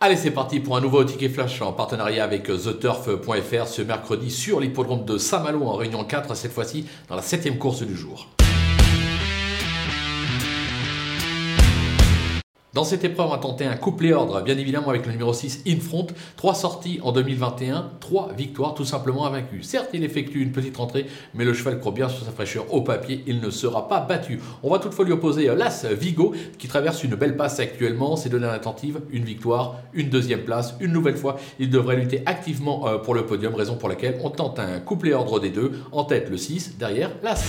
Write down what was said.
Allez, c'est parti pour un nouveau ticket flash en partenariat avec TheTurf.fr ce mercredi sur l'hippodrome de Saint-Malo en Réunion 4, cette fois-ci dans la septième course du jour. Dans cette épreuve, on va tenter un couplet ordre, bien évidemment avec le numéro 6 Infront. Trois sorties en 2021, trois victoires tout simplement vaincu. Certes, il effectue une petite rentrée, mais le cheval croit bien sur sa fraîcheur au papier, il ne sera pas battu. On va toutefois lui opposer l'As Vigo, qui traverse une belle passe actuellement. Ses deux dernières une victoire, une deuxième place. Une nouvelle fois, il devrait lutter activement euh, pour le podium, raison pour laquelle on tente un couplet ordre des deux. En tête le 6, derrière l'As.